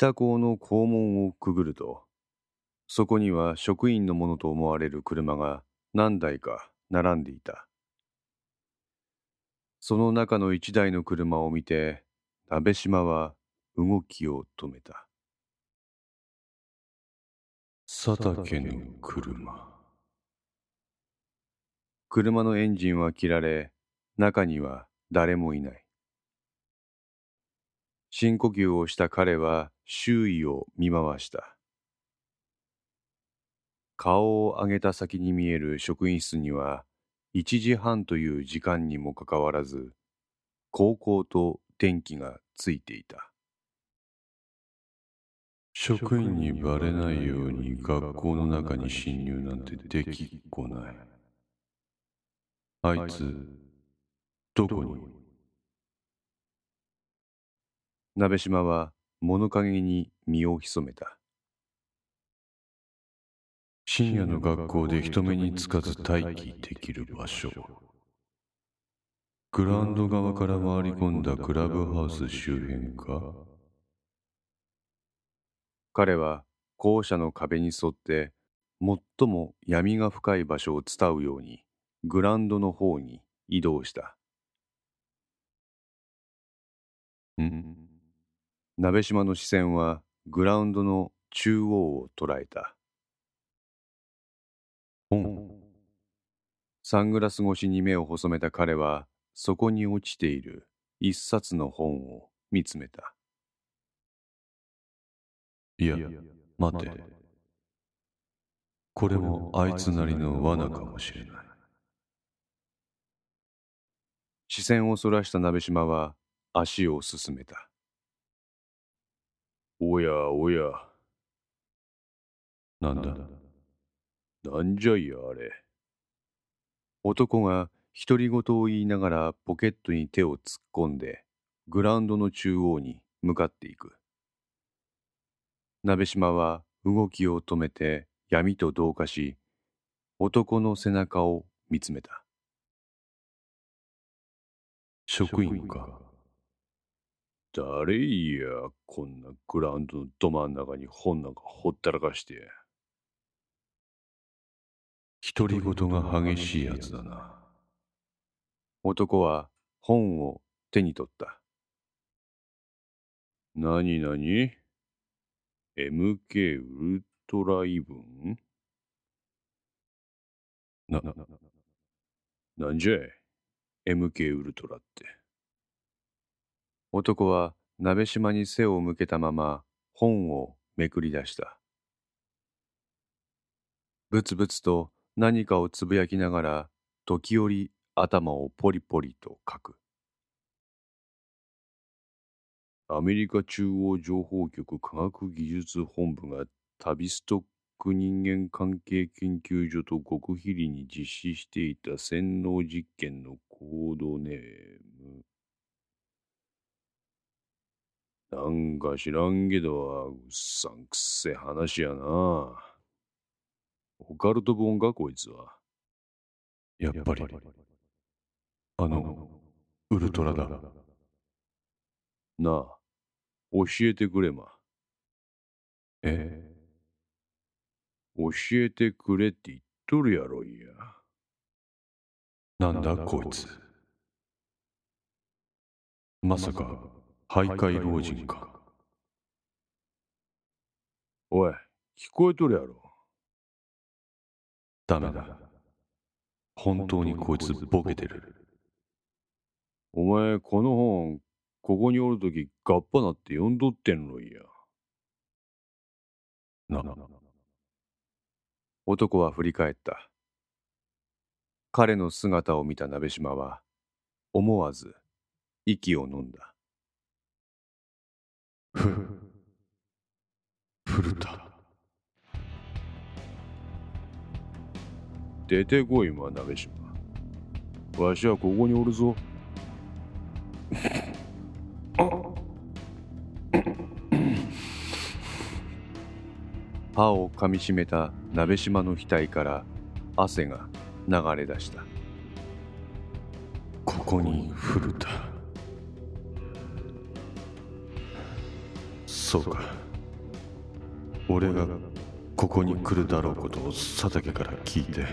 北港の校門をくぐるとそこには職員のものと思われる車が何台か並んでいた。その中の一台の車を見て鍋島は動きを止めた。佐竹の車。車のエンジンは切られ中には誰もいない。深呼吸をした彼は周囲を見回した。顔を上げた先に見える職員室には1時半という時間にもかかわらず高校と電気がついていた。職員にバレないように学校の中に侵入なんてできっこない。あいつどこに？鍋島は物陰に身を潜めた。深夜の学校で人目につかず待機できる場所。グラウンド側から回り込んだクラブハウス周辺か。彼は校舎の壁に沿って最も闇が深い場所を伝うようにグランドの方に移動した。ん。鍋島の視線はグラウンドの中央を捉えた。本。サングラス越しに目を細めた彼はそこに落ちている一冊の本を見つめた。いや待て。これもあいつなりの罠かもしれない。視線をそらした鍋島は足を進めたおやおや。なんだ？なんじゃいやあれ。男が独り言を言いながらポケットに手を突っ込んでグラウンドの中央に向かっていく。鍋島は動きを止めて闇と同化し男の背中を見つめた。職員か誰いやこんなグラウンドのど真ん中に本なんかほったらかして独り言が激しいやつだな男は本を手に取った何何 ?MK ウルトライブン？な、なんじゃい ?MK ウルトラって。男は鍋島に背を向けたまま本をめくり出した。ぶつぶつと何かをつぶやきながら時折頭をポリポリとかく。アメリカ中央情報局科学技術本部が旅ストック人間関係研究所と極秘裏に実施していた洗脳実験のコードネームなんか知らんけど、うっさんくせえ話やな。オカルト本か、こいつは。やっぱり、あの、ウルトラだ。なあ、教えてくれま。え教えてくれって言っとるやろいや。なんだこいつ。まさか、徘徊老人か。おい、聞こえとるやろ。ダメだ。本当にこいつボケてる。お前、この本、ここにおるとき、ガッパなって読んどってんのいや。な。男は振り返った。彼の姿を見た鍋島は、思わず息を飲んだ。ふ、古田。出てこい、ま、鍋島。わしはここにおるぞ。歯をかみしめた鍋島の額から汗が流れ出したここに古田そうか。俺がここに来るだろうことを佐竹から聞いて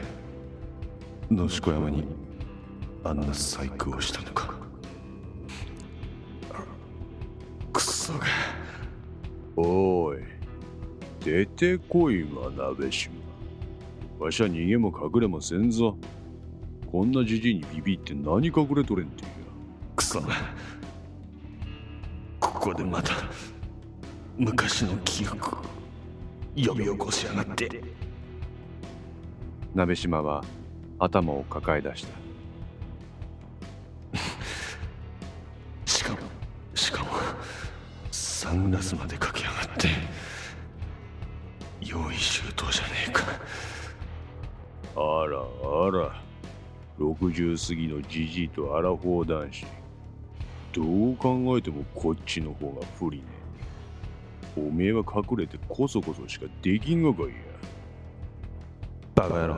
野子山にあんな細工をしたのか。クソが。おい。出てこいわ鍋島。わしゃ逃げも隠れもせんぞ。こんなじじいにビビって何隠れとれんてやクソここでまた昔の記憶呼び起こしやがって。鍋島は頭を抱え出した。しかもしかもサングラスまでかけやがって。用意周到じゃねえか。あらあら。60過ぎのじじいとアラフォー男子。どう考えてもこっちの方が不利ねおめえは隠れてこそこそしかできんがかいや。バカ野郎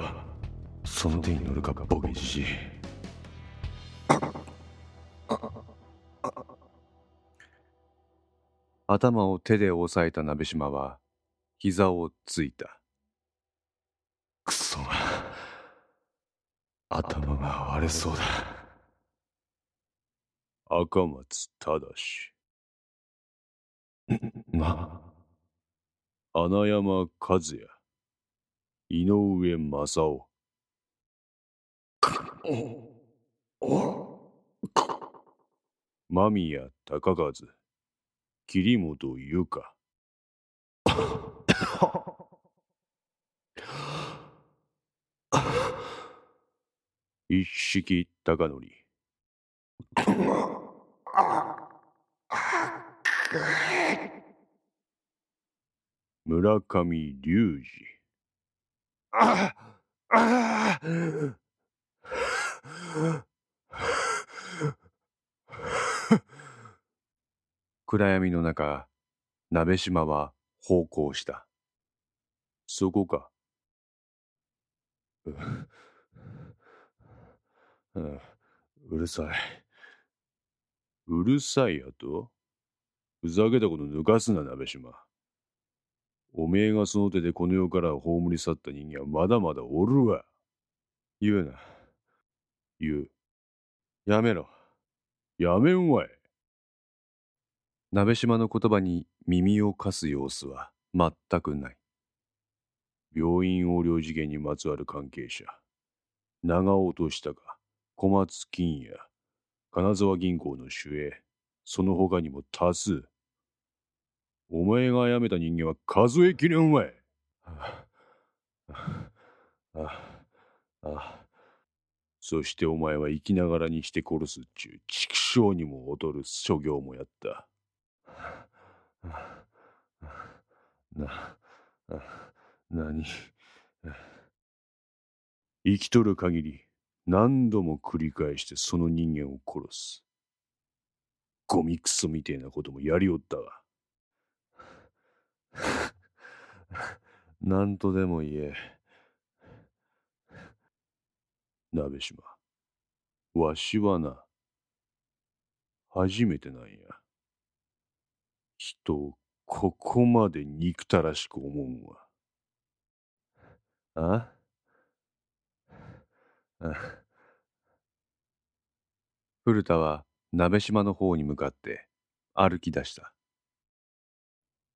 その手に乗るかボケじじい。頭を手で押さえた鍋島は膝をついた。クソが頭が割れそうだ。赤松忠な穴山和也。井上正雄。おお間宮高和。桐本由香。一式高則。村上隆ああ二。暗闇の中鍋島は方向した。そこか。うるさい。うるさいやと？ふざけたこと抜かすな鍋島。おめえがその手でこの世から葬り去った人間はまだまだおるわ。言うな。言う。やめろ。やめんわい。鍋島の言葉に耳を貸す様子は全くない。病院横領事件にまつわる関係者。長尾としたか小松金也。金沢銀行の守衛その他にも多数お前が辞めた人間は数えきれんわいそしてお前は生きながらにして殺すっちゅう畜生にも劣る諸行もやったな、何生きとる限り何度も繰り返してその人間を殺す。ゴミクソみてえなこともやりおったわ。何とでも言え。鍋島。わしはな、初めてなんや。人をここまで憎たらしく思うんわ。あ？あ古田は鍋島の方に向かって歩き出した。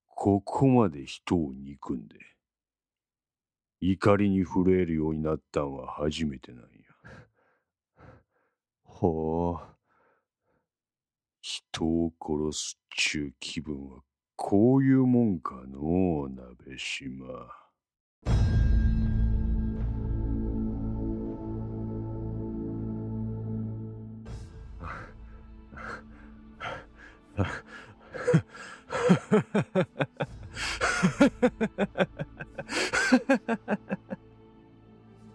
ここまで人を憎んで、怒りに震えるようになったんは初めてなんや。ほう。人を殺すっちゅう気分はこういうもんかのう、鍋島。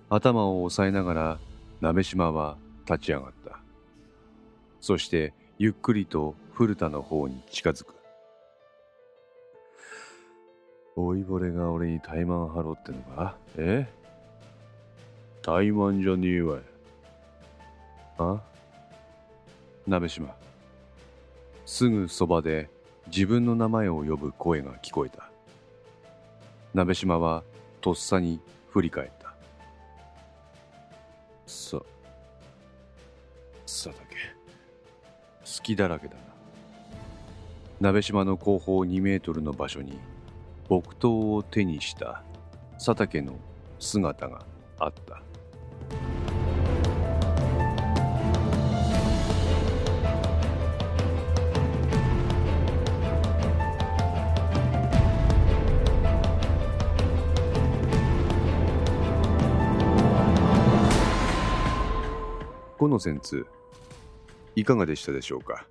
頭を押さえながら鍋島は立ち上がった。そしてゆっくりと古田の方に近づく。老いぼれが俺に怠慢張ろうってのか？え？怠慢じゃねえわ。あ？鍋島。すぐそばで自分の名前を呼ぶ声が聞こえた。鍋島はとっさに振り返った。さ佐竹好きだらけだな。鍋島の後方2メートルの場所に木刀を手にした佐竹の姿があった。このンツいかがでしたでしょうか？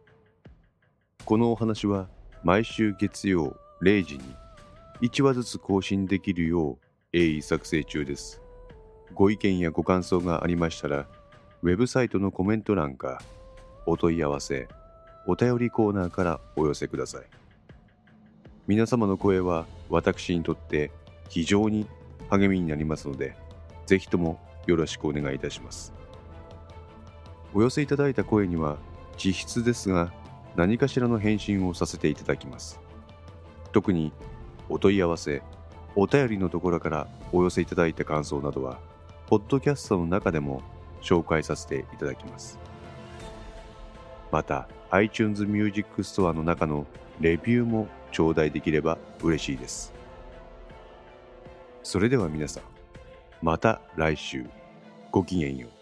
このお話は毎週月曜0時に1話ずつ更新できるよう鋭意作成中です。ご意見やご感想がありましたら、ウェブサイトのコメント欄か、お問い合わせ、お便りコーナーからお寄せください。皆様の声は私にとって非常に励みになりますので、ぜひともよろしくお願いいたします。お寄せいただいた声には実質ですが何かしらの返信をさせていただきます。特にお問い合わせお便りのところからお寄せいただいた感想などはポッドキャストの中でも紹介させていただきます。また iTunes Music Store の中のレビューも頂戴できれば嬉しいです。それでは皆さんまた来週。ごきげんよう。